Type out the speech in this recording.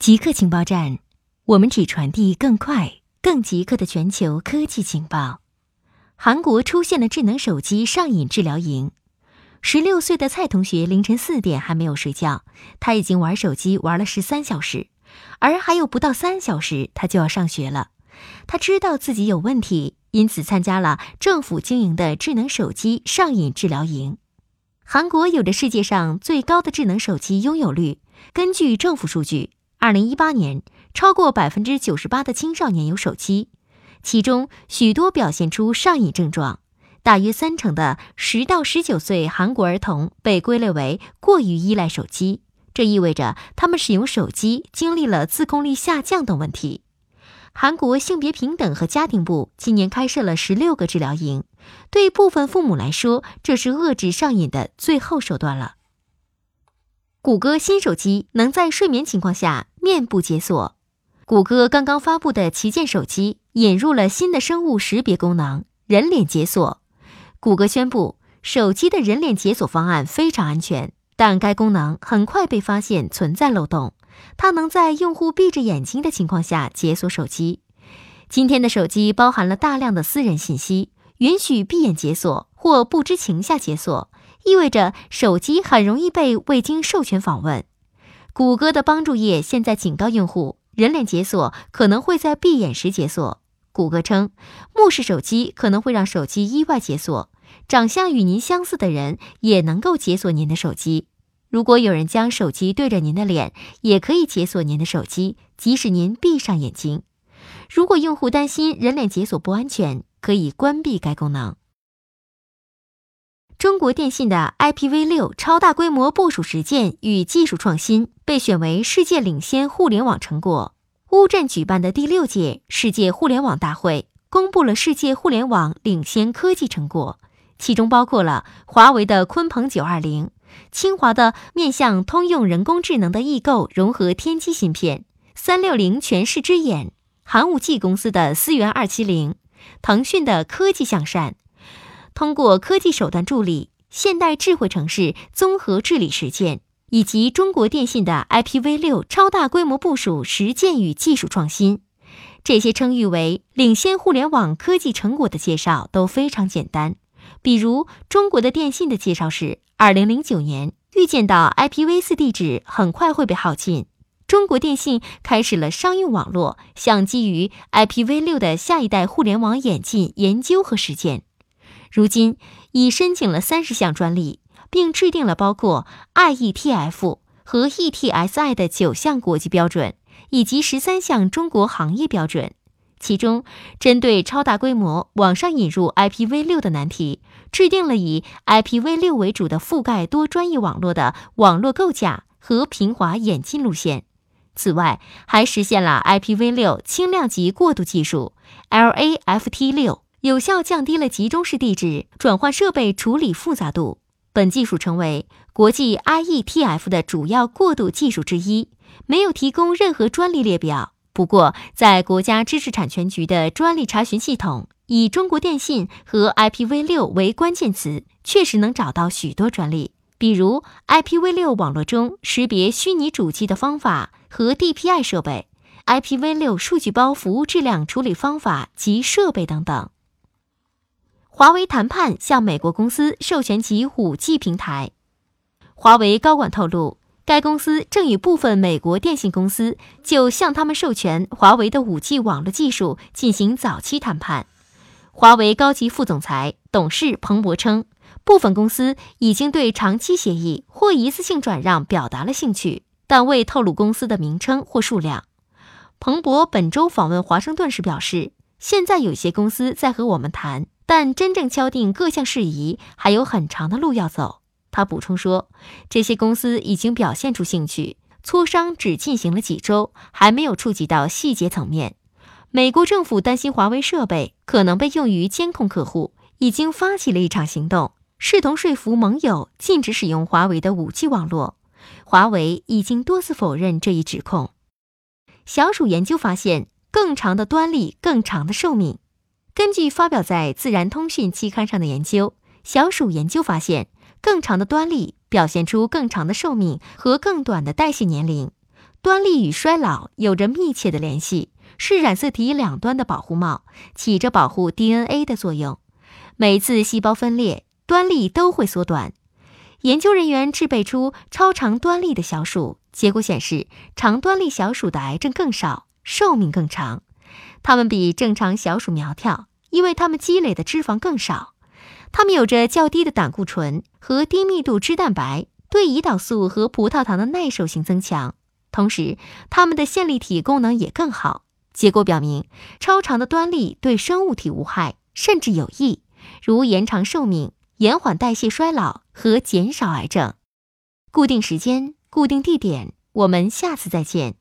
极客情报站，我们只传递更快、更极客的全球科技情报。韩国出现了智能手机上瘾治疗营。十六岁的蔡同学凌晨四点还没有睡觉，他已经玩手机玩了十三小时，而还有不到三小时他就要上学了。他知道自己有问题，因此参加了政府经营的智能手机上瘾治疗营。韩国有着世界上最高的智能手机拥有率，根据政府数据。二零一八年，超过百分之九十八的青少年有手机，其中许多表现出上瘾症状。大约三成的十到十九岁韩国儿童被归类为过于依赖手机，这意味着他们使用手机经历了自控力下降等问题。韩国性别平等和家庭部今年开设了十六个治疗营，对部分父母来说，这是遏制上瘾的最后手段了。谷歌新手机能在睡眠情况下面部解锁。谷歌刚刚发布的旗舰手机引入了新的生物识别功能——人脸解锁。谷歌宣布，手机的人脸解锁方案非常安全，但该功能很快被发现存在漏洞。它能在用户闭着眼睛的情况下解锁手机。今天的手机包含了大量的私人信息，允许闭眼解锁或不知情下解锁。意味着手机很容易被未经授权访问。谷歌的帮助页现在警告用户，人脸解锁可能会在闭眼时解锁。谷歌称，目视手机可能会让手机意外解锁。长相与您相似的人也能够解锁您的手机。如果有人将手机对着您的脸，也可以解锁您的手机，即使您闭上眼睛。如果用户担心人脸解锁不安全，可以关闭该功能。中国电信的 IPv6 超大规模部署实践与技术创新被选为世界领先互联网成果。乌镇举办的第六届世界互联网大会公布了世界互联网领先科技成果，其中包括了华为的鲲鹏九二零、清华的面向通用人工智能的易构融合天玑芯片、三六零全视之眼、寒武纪公司的思源二七零、腾讯的科技向善。通过科技手段助力现代智慧城市综合治理实践，以及中国电信的 IPv6 超大规模部署实践与技术创新，这些称誉为领先互联网科技成果的介绍都非常简单。比如，中国的电信的介绍是：二零零九年预见到 IPv4 地址很快会被耗尽，中国电信开始了商用网络向基于 IPv6 的下一代互联网演进研究和实践。如今已申请了三十项专利，并制定了包括 IETF 和 ETSI 的九项国际标准，以及十三项中国行业标准。其中，针对超大规模网上引入 IPv6 的难题，制定了以 IPv6 为主的覆盖多专业网络的网络构架和平滑演进路线。此外，还实现了 IPv6 轻量级过渡技术 LAFT6。有效降低了集中式地址转换设备处理复杂度。本技术成为国际 IETF 的主要过渡技术之一，没有提供任何专利列表。不过，在国家知识产权局的专利查询系统，以中国电信和 IPv6 为关键词，确实能找到许多专利，比如 IPv6 网络中识别虚拟主机的方法和 DPI 设备、IPv6 数据包服务质量处理方法及设备等等。华为谈判向美国公司授权其 5G 平台。华为高管透露，该公司正与部分美国电信公司就向他们授权华为的 5G 网络技术进行早期谈判。华为高级副总裁、董事彭博称，部分公司已经对长期协议或一次性转让表达了兴趣，但未透露公司的名称或数量。彭博本周访问华盛顿时表示，现在有些公司在和我们谈。但真正敲定各项事宜还有很长的路要走。他补充说，这些公司已经表现出兴趣，磋商只进行了几周，还没有触及到细节层面。美国政府担心华为设备可能被用于监控客户，已经发起了一场行动，试图说服盟友禁止使用华为的 5G 网络。华为已经多次否认这一指控。小鼠研究发现，更长的端粒，更长的寿命。根据发表在《自然通讯》期刊上的研究，小鼠研究发现，更长的端粒表现出更长的寿命和更短的代谢年龄。端粒与衰老有着密切的联系，是染色体两端的保护帽，起着保护 DNA 的作用。每次细胞分裂，端粒都会缩短。研究人员制备出超长端粒的小鼠，结果显示，长端粒小鼠的癌症更少，寿命更长。它们比正常小鼠苗条，因为它们积累的脂肪更少。它们有着较低的胆固醇和低密度脂蛋白，对胰岛素和葡萄糖的耐受性增强。同时，它们的线粒体功能也更好。结果表明，超长的端粒对生物体无害，甚至有益，如延长寿命。延缓代谢衰老和减少癌症。固定时间，固定地点，我们下次再见。